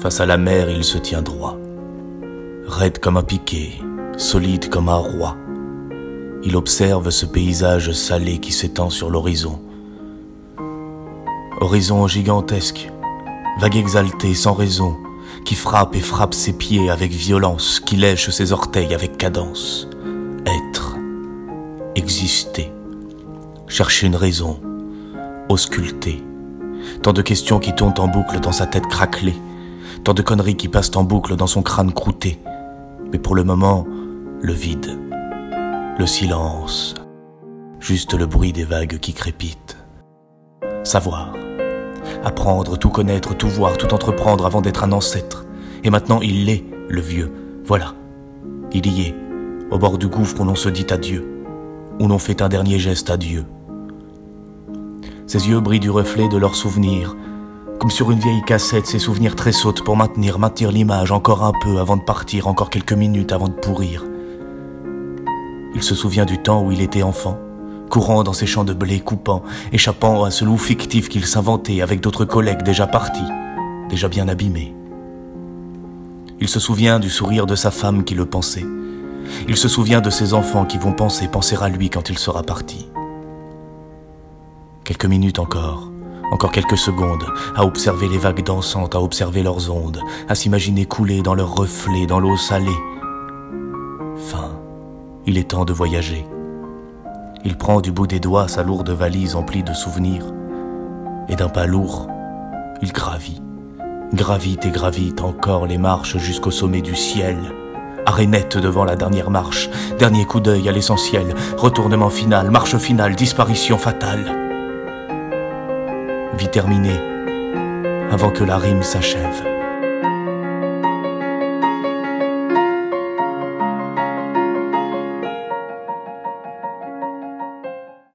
Face à la mer, il se tient droit. Raide comme un piquet, solide comme un roi. Il observe ce paysage salé qui s'étend sur l'horizon. Horizon gigantesque, vague exaltée sans raison, qui frappe et frappe ses pieds avec violence, qui lèche ses orteils avec cadence. Être, exister, chercher une raison, ausculter. Tant de questions qui tournent en boucle dans sa tête craquelée, tant de conneries qui passent en boucle dans son crâne croûté. Mais pour le moment, le vide, le silence, juste le bruit des vagues qui crépitent. Savoir, apprendre, tout connaître, tout voir, tout entreprendre avant d'être un ancêtre. Et maintenant il l'est, le vieux. Voilà, il y est, au bord du gouffre où l'on se dit adieu, où l'on fait un dernier geste à Dieu. Ses yeux brillent du reflet de leurs souvenirs, comme sur une vieille cassette, ses souvenirs tressautent pour maintenir, maintenir l'image encore un peu avant de partir, encore quelques minutes avant de pourrir. Il se souvient du temps où il était enfant, courant dans ses champs de blé, coupant, échappant à ce loup fictif qu'il s'inventait avec d'autres collègues déjà partis, déjà bien abîmés. Il se souvient du sourire de sa femme qui le pensait. Il se souvient de ses enfants qui vont penser, penser à lui quand il sera parti. Quelques minutes encore, encore quelques secondes, à observer les vagues dansantes, à observer leurs ondes, à s'imaginer couler dans leurs reflets, dans l'eau salée. Fin, il est temps de voyager. Il prend du bout des doigts sa lourde valise emplie de souvenirs, et d'un pas lourd, il gravit, gravite et gravite encore les marches jusqu'au sommet du ciel. Arénette devant la dernière marche, dernier coup d'œil à l'essentiel, retournement final, marche finale, disparition fatale. Vie terminée, avant que la rime s'achève.